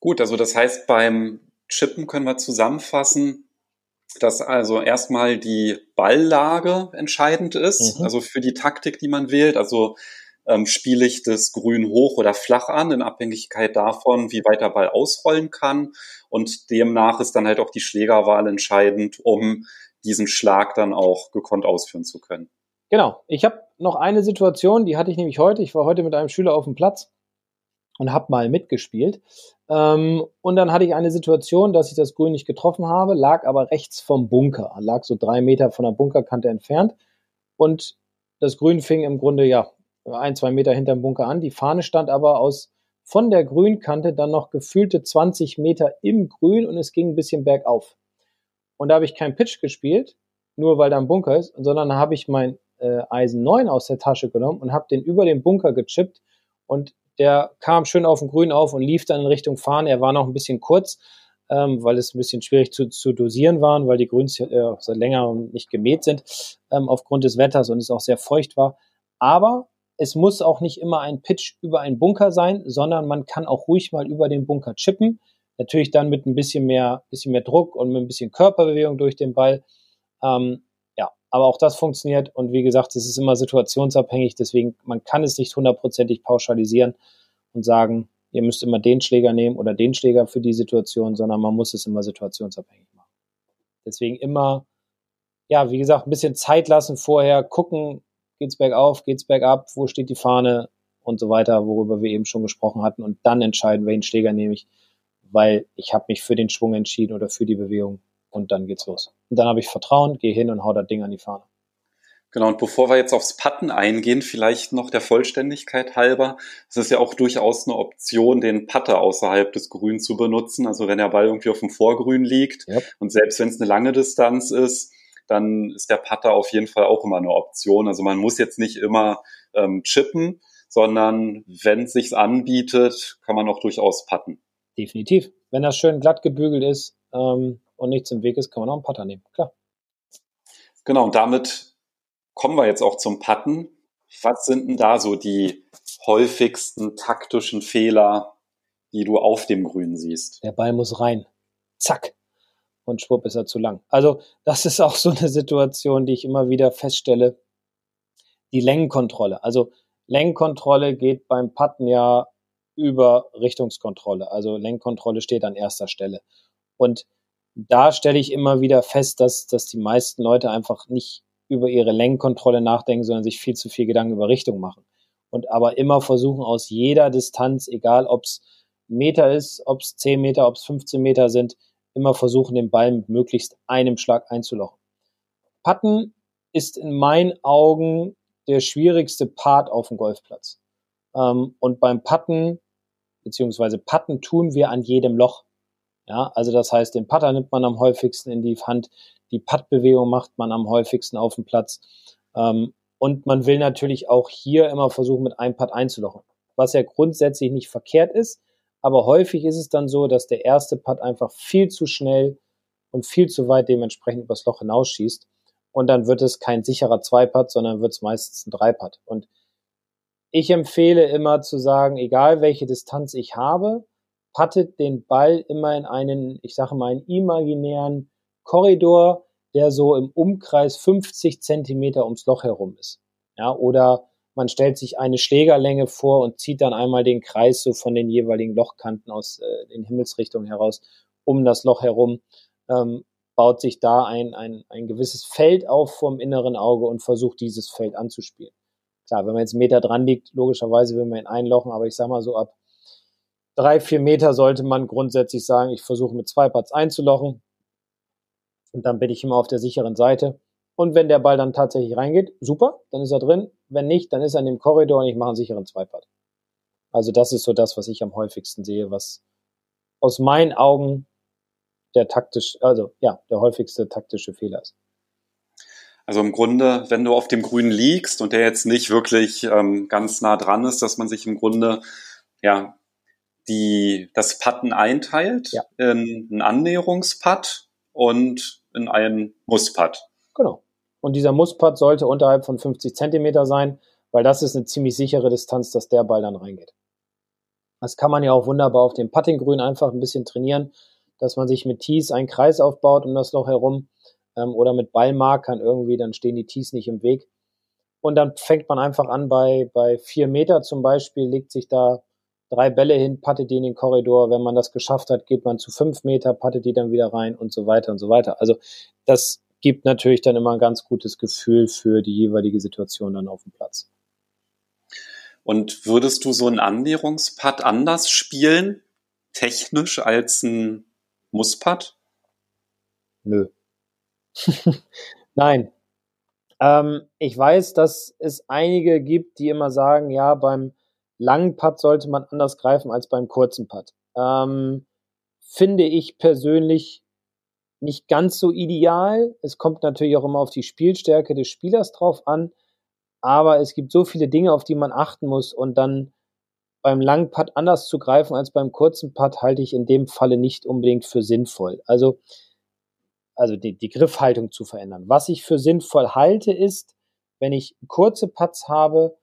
Gut, also das heißt, beim Chippen können wir zusammenfassen, dass also erstmal die Balllage entscheidend ist, mhm. also für die Taktik, die man wählt. Also ähm, spiele ich das Grün hoch oder flach an, in Abhängigkeit davon, wie weit der Ball ausrollen kann. Und demnach ist dann halt auch die Schlägerwahl entscheidend, um diesen Schlag dann auch gekonnt ausführen zu können. Genau. Ich habe noch eine Situation, die hatte ich nämlich heute. Ich war heute mit einem Schüler auf dem Platz und habe mal mitgespielt. Ähm, und dann hatte ich eine Situation, dass ich das Grün nicht getroffen habe, lag aber rechts vom Bunker, lag so drei Meter von der Bunkerkante entfernt. Und das Grün fing im Grunde ja ein, zwei Meter hinterm Bunker an. Die Fahne stand aber aus von der Grünkante dann noch gefühlte 20 Meter im Grün und es ging ein bisschen bergauf. Und da habe ich keinen Pitch gespielt, nur weil da ein Bunker ist, sondern da habe ich mein äh, Eisen 9 aus der Tasche genommen und habe den über den Bunker gechippt und der kam schön auf den Grün auf und lief dann in Richtung Fahne. Er war noch ein bisschen kurz, ähm, weil es ein bisschen schwierig zu, zu dosieren waren, weil die Grüns äh, seit längerem nicht gemäht sind ähm, aufgrund des Wetters und es auch sehr feucht war. Aber es muss auch nicht immer ein Pitch über einen Bunker sein, sondern man kann auch ruhig mal über den Bunker chippen. Natürlich dann mit ein bisschen mehr, bisschen mehr Druck und mit ein bisschen Körperbewegung durch den Ball. Ähm, ja, aber auch das funktioniert. Und wie gesagt, es ist immer situationsabhängig. Deswegen, man kann es nicht hundertprozentig pauschalisieren und sagen, ihr müsst immer den Schläger nehmen oder den Schläger für die Situation, sondern man muss es immer situationsabhängig machen. Deswegen immer, ja, wie gesagt, ein bisschen Zeit lassen vorher, gucken, geht's bergauf, geht's bergab, wo steht die Fahne und so weiter, worüber wir eben schon gesprochen hatten und dann entscheiden, welchen Schläger nehme ich, weil ich habe mich für den Schwung entschieden oder für die Bewegung und dann geht's los. Und dann habe ich Vertrauen, gehe hin und hau das Ding an die Fahne. Genau, und bevor wir jetzt aufs Putten eingehen, vielleicht noch der Vollständigkeit halber. Es ist ja auch durchaus eine Option, den Putter außerhalb des Grüns zu benutzen. Also wenn der Ball irgendwie auf dem Vorgrün liegt yep. und selbst wenn es eine lange Distanz ist, dann ist der Putter auf jeden Fall auch immer eine Option. Also man muss jetzt nicht immer ähm, chippen, sondern wenn es sich anbietet, kann man auch durchaus putten. Definitiv. Wenn das schön glatt gebügelt ist ähm, und nichts im Weg ist, kann man auch einen Putter nehmen. Klar. Genau, und damit kommen wir jetzt auch zum Putten. Was sind denn da so die häufigsten taktischen Fehler, die du auf dem Grün siehst? Der Ball muss rein. Zack und schwupp ist er zu lang. Also das ist auch so eine Situation, die ich immer wieder feststelle. Die Längenkontrolle. Also Längenkontrolle geht beim Putten ja über Richtungskontrolle. Also Lenkkontrolle steht an erster Stelle. Und da stelle ich immer wieder fest, dass, dass die meisten Leute einfach nicht über ihre Längenkontrolle nachdenken, sondern sich viel zu viel Gedanken über Richtung machen. Und aber immer versuchen aus jeder Distanz, egal ob es Meter ist, ob es 10 Meter, ob es 15 Meter sind, immer versuchen, den Ball mit möglichst einem Schlag einzulochen. Putten ist in meinen Augen der schwierigste Part auf dem Golfplatz. Ähm, und beim Putten, beziehungsweise Putten tun wir an jedem Loch. Ja, also das heißt, den Putter nimmt man am häufigsten in die Hand, die Puttbewegung macht man am häufigsten auf dem Platz. Ähm, und man will natürlich auch hier immer versuchen, mit einem Putt einzulochen. Was ja grundsätzlich nicht verkehrt ist, aber häufig ist es dann so, dass der erste Putt einfach viel zu schnell und viel zu weit dementsprechend übers Loch hinausschießt. Und dann wird es kein sicherer Zwei-Putt, sondern wird es meistens ein Drei-Putt. Und ich empfehle immer zu sagen, egal welche Distanz ich habe, puttet den Ball immer in einen, ich sage mal, einen imaginären Korridor, der so im Umkreis 50 Zentimeter ums Loch herum ist. Ja, oder man stellt sich eine Schlägerlänge vor und zieht dann einmal den Kreis so von den jeweiligen Lochkanten aus äh, den Himmelsrichtungen heraus um das Loch herum, ähm, baut sich da ein, ein, ein gewisses Feld auf vom inneren Auge und versucht dieses Feld anzuspielen. Klar, wenn man jetzt einen Meter dran liegt, logischerweise will man ihn einlochen, aber ich sag mal so ab drei, vier Meter sollte man grundsätzlich sagen, ich versuche mit zwei Putts einzulochen und dann bin ich immer auf der sicheren Seite. Und wenn der Ball dann tatsächlich reingeht, super, dann ist er drin. Wenn nicht, dann ist er in dem Korridor und ich mache einen sicheren Zweipad. Also das ist so das, was ich am häufigsten sehe, was aus meinen Augen der taktisch, also ja, der häufigste taktische Fehler ist. Also im Grunde, wenn du auf dem Grün liegst und der jetzt nicht wirklich ähm, ganz nah dran ist, dass man sich im Grunde ja die das Putten einteilt ja. in einen Annäherungsputt und in einen Mussputt. Genau. Und dieser Musspad sollte unterhalb von 50 Zentimeter sein, weil das ist eine ziemlich sichere Distanz, dass der Ball dann reingeht. Das kann man ja auch wunderbar auf dem Puttinggrün einfach ein bisschen trainieren, dass man sich mit Tees einen Kreis aufbaut um das Loch herum ähm, oder mit Ballmarkern irgendwie, dann stehen die Tees nicht im Weg. Und dann fängt man einfach an bei, bei vier Meter zum Beispiel, legt sich da drei Bälle hin, pattet die in den Korridor. Wenn man das geschafft hat, geht man zu fünf Meter, pattet die dann wieder rein und so weiter und so weiter. Also das gibt natürlich dann immer ein ganz gutes Gefühl für die jeweilige Situation dann auf dem Platz. Und würdest du so einen Annäherungspad anders spielen, technisch als ein Musspad? Nö. Nein. Ähm, ich weiß, dass es einige gibt, die immer sagen, ja, beim langen Putt sollte man anders greifen als beim kurzen Putt. Ähm, finde ich persönlich nicht ganz so ideal. Es kommt natürlich auch immer auf die Spielstärke des Spielers drauf an. Aber es gibt so viele Dinge, auf die man achten muss und dann beim langen Putt anders zu greifen als beim kurzen Putt halte ich in dem Falle nicht unbedingt für sinnvoll. Also, also die, die Griffhaltung zu verändern. Was ich für sinnvoll halte, ist, wenn ich kurze Putts habe,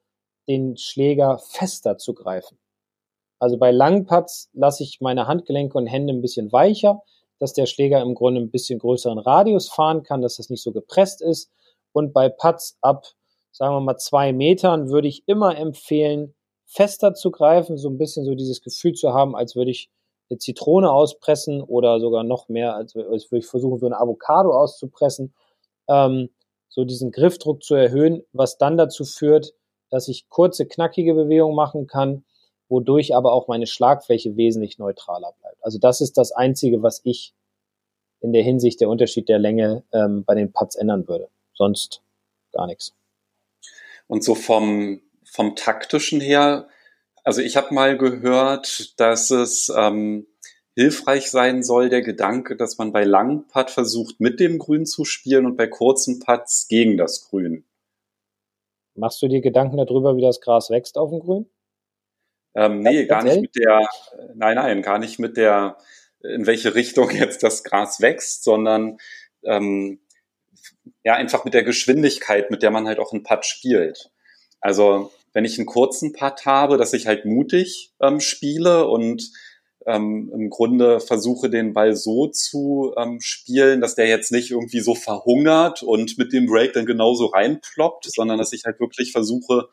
den Schläger fester zu greifen. Also bei langen Putts lasse ich meine Handgelenke und Hände ein bisschen weicher, dass der Schläger im Grunde ein bisschen größeren Radius fahren kann, dass das nicht so gepresst ist. Und bei Putts ab sagen wir mal, zwei Metern, würde ich immer empfehlen, fester zu greifen, so ein bisschen so dieses Gefühl zu haben, als würde ich eine Zitrone auspressen oder sogar noch mehr, als, als würde ich versuchen, so eine Avocado auszupressen, ähm, so diesen Griffdruck zu erhöhen, was dann dazu führt, dass ich kurze, knackige Bewegungen machen kann, wodurch aber auch meine Schlagfläche wesentlich neutraler bleibt. Also das ist das Einzige, was ich in der Hinsicht der Unterschied der Länge ähm, bei den Putts ändern würde. Sonst gar nichts. Und so vom, vom taktischen her, also ich habe mal gehört, dass es ähm, hilfreich sein soll, der Gedanke, dass man bei langen Putt versucht, mit dem Grün zu spielen und bei kurzen Putts gegen das Grün. Machst du dir Gedanken darüber, wie das Gras wächst auf dem Grün? Ähm, nee, gar nicht mit der, nein, nein, gar nicht mit der, in welche Richtung jetzt das Gras wächst, sondern ähm, ja, einfach mit der Geschwindigkeit, mit der man halt auch einen Putt spielt. Also wenn ich einen kurzen Putt habe, dass ich halt mutig ähm, spiele und ähm, im Grunde versuche, den Ball so zu ähm, spielen, dass der jetzt nicht irgendwie so verhungert und mit dem Break dann genauso reinploppt, sondern dass ich halt wirklich versuche,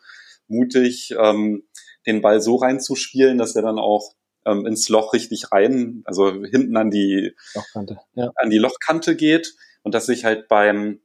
mutig ähm, den Ball so reinzuspielen, dass er dann auch ähm, ins Loch richtig rein, also hinten an die Lochkante, ja. an die Lochkante geht und dass ich halt beim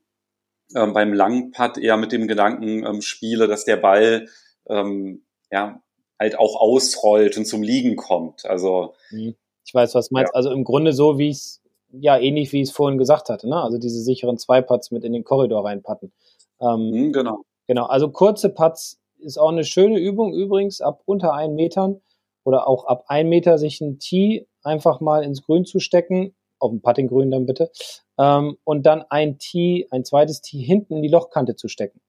ähm, beim langen Putt eher mit dem Gedanken ähm, spiele, dass der Ball ähm, ja halt auch ausrollt und zum Liegen kommt. Also mhm. ich weiß, was du meinst. Ja. Also im Grunde so, wie es ja ähnlich wie ich es vorhin gesagt hatte, ne? Also diese sicheren zwei Putts mit in den Korridor reinpatten. Ähm, mhm, genau. Genau. Also kurze Putts ist auch eine schöne Übung übrigens ab unter einen Metern oder auch ab ein Meter sich ein Tee einfach mal ins Grün zu stecken auf dem Puttinggrün dann bitte, ähm, und dann ein Tee, ein zweites Tee hinten in die Lochkante zu stecken.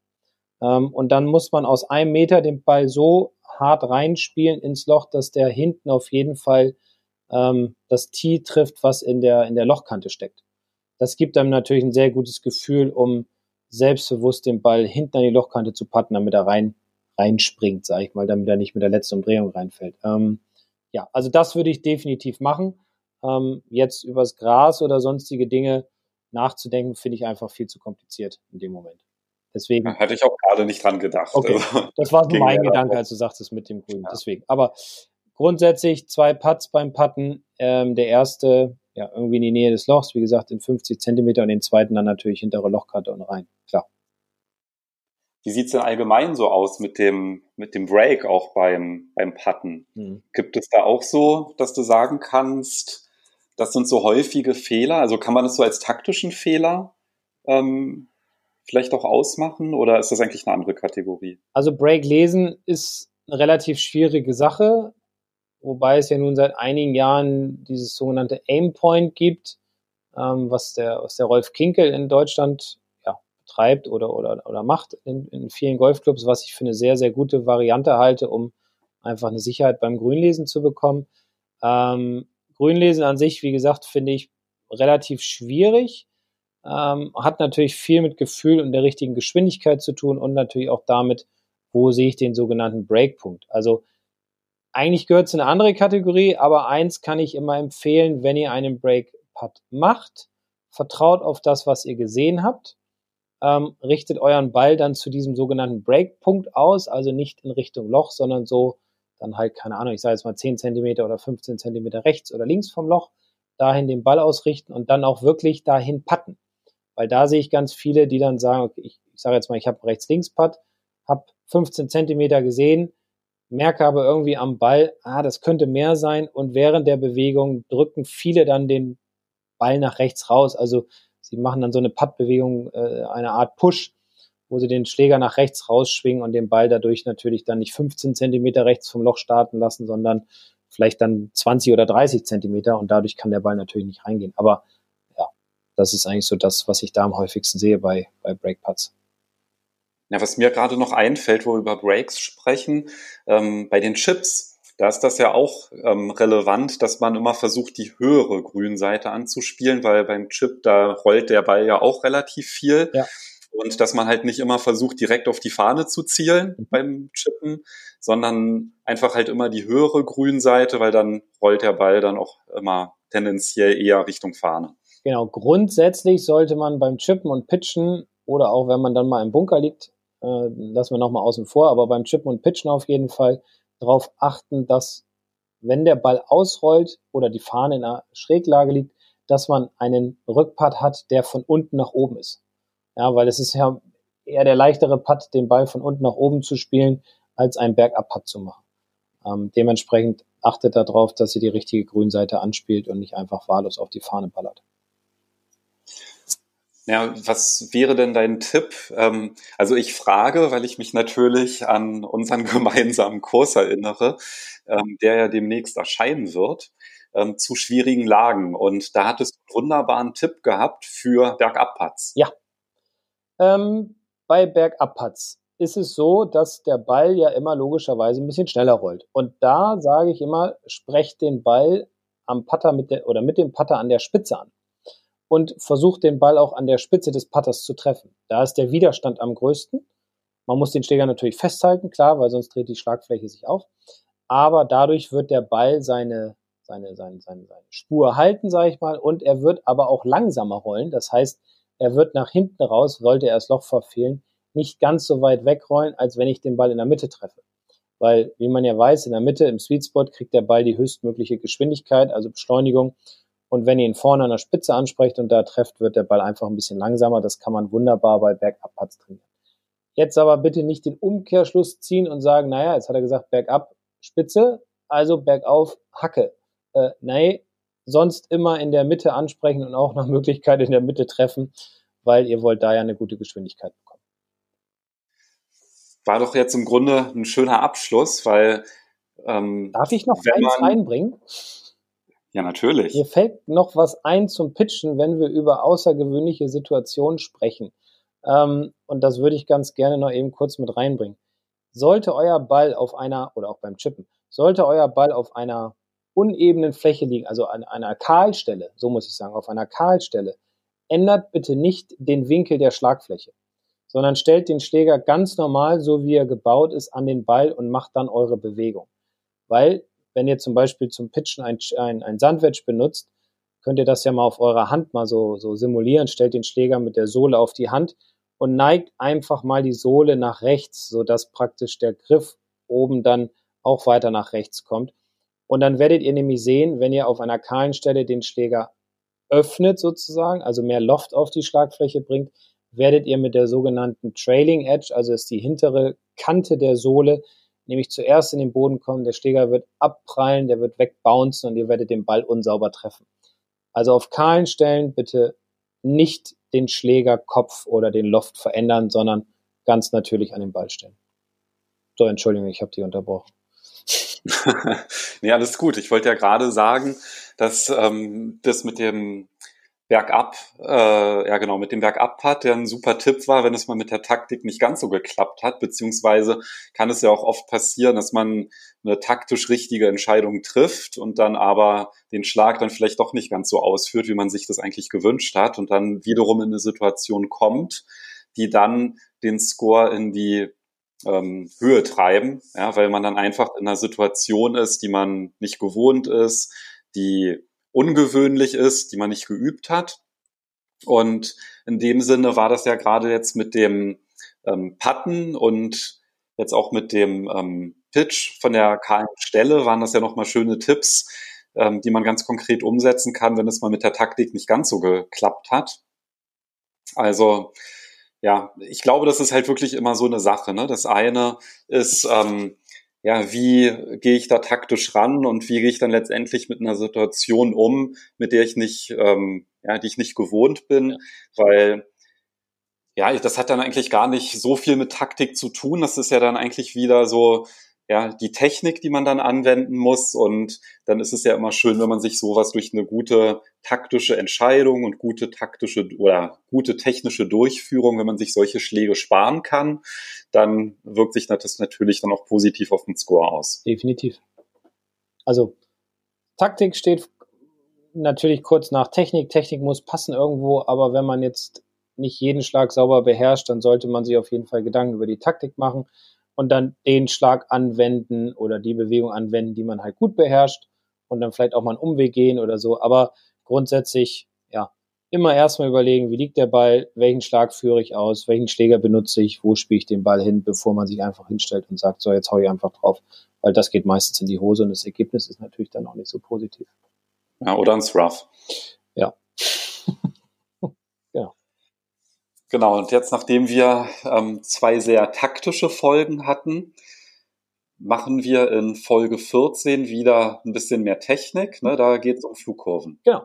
Ähm, und dann muss man aus einem Meter den Ball so hart reinspielen ins Loch, dass der hinten auf jeden Fall ähm, das Tee trifft, was in der, in der Lochkante steckt. Das gibt einem natürlich ein sehr gutes Gefühl, um selbstbewusst den Ball hinten an die Lochkante zu patten, damit er rein reinspringt, sage ich mal, damit er nicht mit der letzten Umdrehung reinfällt. Ähm, ja, also das würde ich definitiv machen. Ähm, jetzt übers Gras oder sonstige Dinge nachzudenken, finde ich einfach viel zu kompliziert in dem Moment. Deswegen. Da hatte ich auch gerade nicht dran gedacht. Okay. Also, das war so mein Gedanke, als du sagtest mit dem Grün. Ja. Deswegen. Aber grundsätzlich zwei Putts beim Putten. Ähm, der erste, ja, irgendwie in die Nähe des Lochs, wie gesagt, in 50 Zentimeter und den zweiten dann natürlich hintere Lochkante und rein. Klar. Wie sieht's denn allgemein so aus mit dem, mit dem Break auch beim, beim Putten? Hm. Gibt es da auch so, dass du sagen kannst, das sind so häufige Fehler. Also kann man das so als taktischen Fehler ähm, vielleicht auch ausmachen oder ist das eigentlich eine andere Kategorie? Also Break lesen ist eine relativ schwierige Sache, wobei es ja nun seit einigen Jahren dieses sogenannte Aim Point gibt, ähm, was, der, was der Rolf Kinkel in Deutschland ja, betreibt oder, oder, oder macht in, in vielen Golfclubs, was ich für eine sehr, sehr gute Variante halte, um einfach eine Sicherheit beim Grünlesen zu bekommen. Ähm, Grünlesen an sich, wie gesagt, finde ich relativ schwierig. Ähm, hat natürlich viel mit Gefühl und der richtigen Geschwindigkeit zu tun und natürlich auch damit, wo sehe ich den sogenannten Breakpunkt. Also eigentlich gehört es in eine andere Kategorie, aber eins kann ich immer empfehlen, wenn ihr einen Break-Putt macht, vertraut auf das, was ihr gesehen habt, ähm, richtet euren Ball dann zu diesem sogenannten Breakpunkt aus, also nicht in Richtung Loch, sondern so dann halt, keine Ahnung, ich sage jetzt mal 10 Zentimeter oder 15 Zentimeter rechts oder links vom Loch, dahin den Ball ausrichten und dann auch wirklich dahin patten. Weil da sehe ich ganz viele, die dann sagen, okay, ich, ich sage jetzt mal, ich habe rechts-links-Putt, habe 15 Zentimeter gesehen, merke aber irgendwie am Ball, ah, das könnte mehr sein und während der Bewegung drücken viele dann den Ball nach rechts raus. Also sie machen dann so eine Puttbewegung, äh, eine Art Push, wo sie den Schläger nach rechts rausschwingen und den Ball dadurch natürlich dann nicht 15 Zentimeter rechts vom Loch starten lassen, sondern vielleicht dann 20 oder 30 Zentimeter und dadurch kann der Ball natürlich nicht reingehen. Aber ja, das ist eigentlich so das, was ich da am häufigsten sehe bei, bei Breakputts. Ja, was mir gerade noch einfällt, wo wir über Breaks sprechen, ähm, bei den Chips, da ist das ja auch ähm, relevant, dass man immer versucht, die höhere Grünseite anzuspielen, weil beim Chip, da rollt der Ball ja auch relativ viel. Ja. Und dass man halt nicht immer versucht, direkt auf die Fahne zu zielen mhm. beim Chippen, sondern einfach halt immer die höhere Grünseite, weil dann rollt der Ball dann auch immer tendenziell eher Richtung Fahne. Genau, grundsätzlich sollte man beim Chippen und Pitchen oder auch wenn man dann mal im Bunker liegt, äh, lassen wir nochmal außen vor, aber beim Chippen und Pitchen auf jeden Fall darauf achten, dass wenn der Ball ausrollt oder die Fahne in einer Schräglage liegt, dass man einen Rückpart hat, der von unten nach oben ist. Ja, weil es ist ja eher der leichtere Putt, den Ball von unten nach oben zu spielen, als einen Bergab-Putt zu machen. Ähm, dementsprechend achtet darauf, dass ihr die richtige Grünseite anspielt und nicht einfach wahllos auf die Fahne ballert. Ja, was wäre denn dein Tipp? Ähm, also ich frage, weil ich mich natürlich an unseren gemeinsamen Kurs erinnere, ähm, der ja demnächst erscheinen wird, ähm, zu schwierigen Lagen. Und da hattest du einen wunderbaren Tipp gehabt für Bergabputts. Ja. Ähm, bei Bergabputts ist es so, dass der Ball ja immer logischerweise ein bisschen schneller rollt. Und da sage ich immer, sprecht den Ball am Putter mit der, oder mit dem Putter an der Spitze an und versucht den Ball auch an der Spitze des Putters zu treffen. Da ist der Widerstand am größten. Man muss den Schläger natürlich festhalten, klar, weil sonst dreht die Schlagfläche sich auf. Aber dadurch wird der Ball seine, seine, seine, seine, seine Spur halten, sage ich mal, und er wird aber auch langsamer rollen. Das heißt, er wird nach hinten raus, sollte er das Loch verfehlen, nicht ganz so weit wegrollen, als wenn ich den Ball in der Mitte treffe. Weil, wie man ja weiß, in der Mitte im Sweet Spot kriegt der Ball die höchstmögliche Geschwindigkeit, also Beschleunigung. Und wenn ihr ihn vorne an der Spitze ansprecht und da trefft, wird der Ball einfach ein bisschen langsamer. Das kann man wunderbar bei Bergab-Putts trainieren. Jetzt aber bitte nicht den Umkehrschluss ziehen und sagen, naja, jetzt hat er gesagt, Bergab Spitze, also bergauf Hacke. Äh, nee, sonst immer in der Mitte ansprechen und auch nach Möglichkeit in der Mitte treffen, weil ihr wollt da ja eine gute Geschwindigkeit bekommen. War doch jetzt im Grunde ein schöner Abschluss, weil ähm, Darf ich noch eins man, reinbringen? Ja, natürlich. Mir fällt noch was ein zum Pitchen, wenn wir über außergewöhnliche Situationen sprechen. Ähm, und das würde ich ganz gerne noch eben kurz mit reinbringen. Sollte euer Ball auf einer, oder auch beim Chippen, sollte euer Ball auf einer unebenen Fläche liegen, also an einer Kahlstelle, so muss ich sagen, auf einer Kahlstelle, ändert bitte nicht den Winkel der Schlagfläche, sondern stellt den Schläger ganz normal, so wie er gebaut ist, an den Ball und macht dann eure Bewegung. Weil wenn ihr zum Beispiel zum Pitchen ein, ein, ein Sandwedge benutzt, könnt ihr das ja mal auf eurer Hand mal so, so simulieren. Stellt den Schläger mit der Sohle auf die Hand und neigt einfach mal die Sohle nach rechts, sodass praktisch der Griff oben dann auch weiter nach rechts kommt. Und dann werdet ihr nämlich sehen, wenn ihr auf einer kahlen Stelle den Schläger öffnet sozusagen, also mehr Loft auf die Schlagfläche bringt, werdet ihr mit der sogenannten Trailing Edge, also ist die hintere Kante der Sohle, nämlich zuerst in den Boden kommen, der Schläger wird abprallen, der wird wegbouncen und ihr werdet den Ball unsauber treffen. Also auf kahlen Stellen bitte nicht den Schlägerkopf oder den Loft verändern, sondern ganz natürlich an den Ball stellen. So, Entschuldigung, ich habe die unterbrochen. nee, alles gut. Ich wollte ja gerade sagen, dass ähm, das mit dem Bergab, äh, ja genau, mit dem Bergab-Part, der ein super Tipp war, wenn es mal mit der Taktik nicht ganz so geklappt hat, beziehungsweise kann es ja auch oft passieren, dass man eine taktisch richtige Entscheidung trifft und dann aber den Schlag dann vielleicht doch nicht ganz so ausführt, wie man sich das eigentlich gewünscht hat und dann wiederum in eine Situation kommt, die dann den Score in die ähm, Höhe treiben, ja, weil man dann einfach in einer Situation ist, die man nicht gewohnt ist, die ungewöhnlich ist, die man nicht geübt hat. Und in dem Sinne war das ja gerade jetzt mit dem ähm, Patten und jetzt auch mit dem ähm, Pitch von der kahlen Stelle waren das ja nochmal schöne Tipps, ähm, die man ganz konkret umsetzen kann, wenn es mal mit der Taktik nicht ganz so geklappt hat. Also ja, ich glaube, das ist halt wirklich immer so eine Sache. Ne? Das eine ist, ähm, ja, wie gehe ich da taktisch ran und wie gehe ich dann letztendlich mit einer Situation um, mit der ich nicht, ähm, ja, die ich nicht gewohnt bin, weil ja, das hat dann eigentlich gar nicht so viel mit Taktik zu tun. Das ist ja dann eigentlich wieder so, ja, die Technik, die man dann anwenden muss. Und dann ist es ja immer schön, wenn man sich sowas durch eine gute taktische Entscheidung und gute taktische oder gute technische Durchführung, wenn man sich solche Schläge sparen kann, dann wirkt sich das natürlich dann auch positiv auf den Score aus. Definitiv. Also Taktik steht natürlich kurz nach Technik. Technik muss passen irgendwo, aber wenn man jetzt nicht jeden Schlag sauber beherrscht, dann sollte man sich auf jeden Fall Gedanken über die Taktik machen und dann den Schlag anwenden oder die Bewegung anwenden, die man halt gut beherrscht und dann vielleicht auch mal einen Umweg gehen oder so. Aber grundsätzlich, ja, immer erstmal überlegen, wie liegt der Ball, welchen Schlag führe ich aus, welchen Schläger benutze ich, wo spiele ich den Ball hin, bevor man sich einfach hinstellt und sagt, so, jetzt hau ich einfach drauf. Weil das geht meistens in die Hose und das Ergebnis ist natürlich dann auch nicht so positiv. Ja, oder ins Rough. Ja. Genau, und jetzt, nachdem wir ähm, zwei sehr taktische Folgen hatten, machen wir in Folge 14 wieder ein bisschen mehr Technik. Ne? Da geht es um Flugkurven. Genau.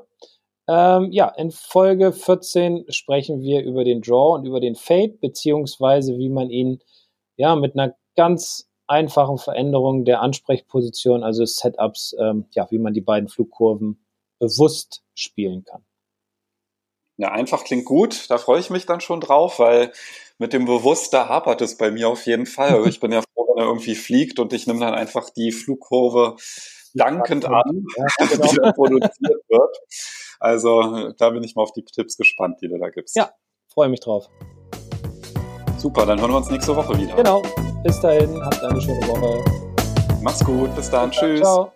Ähm, ja, in Folge 14 sprechen wir über den Draw und über den Fade, beziehungsweise wie man ihn ja mit einer ganz einfachen Veränderung der Ansprechposition, also Setups, ähm, ja, wie man die beiden Flugkurven bewusst spielen kann. Ja, einfach klingt gut. Da freue ich mich dann schon drauf, weil mit dem Bewusster hapert es bei mir auf jeden Fall. Also ich bin ja froh, wenn er irgendwie fliegt und ich nehme dann einfach die Flugkurve dankend an, ja, genau. die dann produziert wird. Also da bin ich mal auf die Tipps gespannt, die du da gibst. Ja, freue mich drauf. Super, dann hören wir uns nächste Woche wieder. Genau. Bis dahin, habt eine schöne Woche. Mach's gut, bis dann, bis tschüss. Ciao.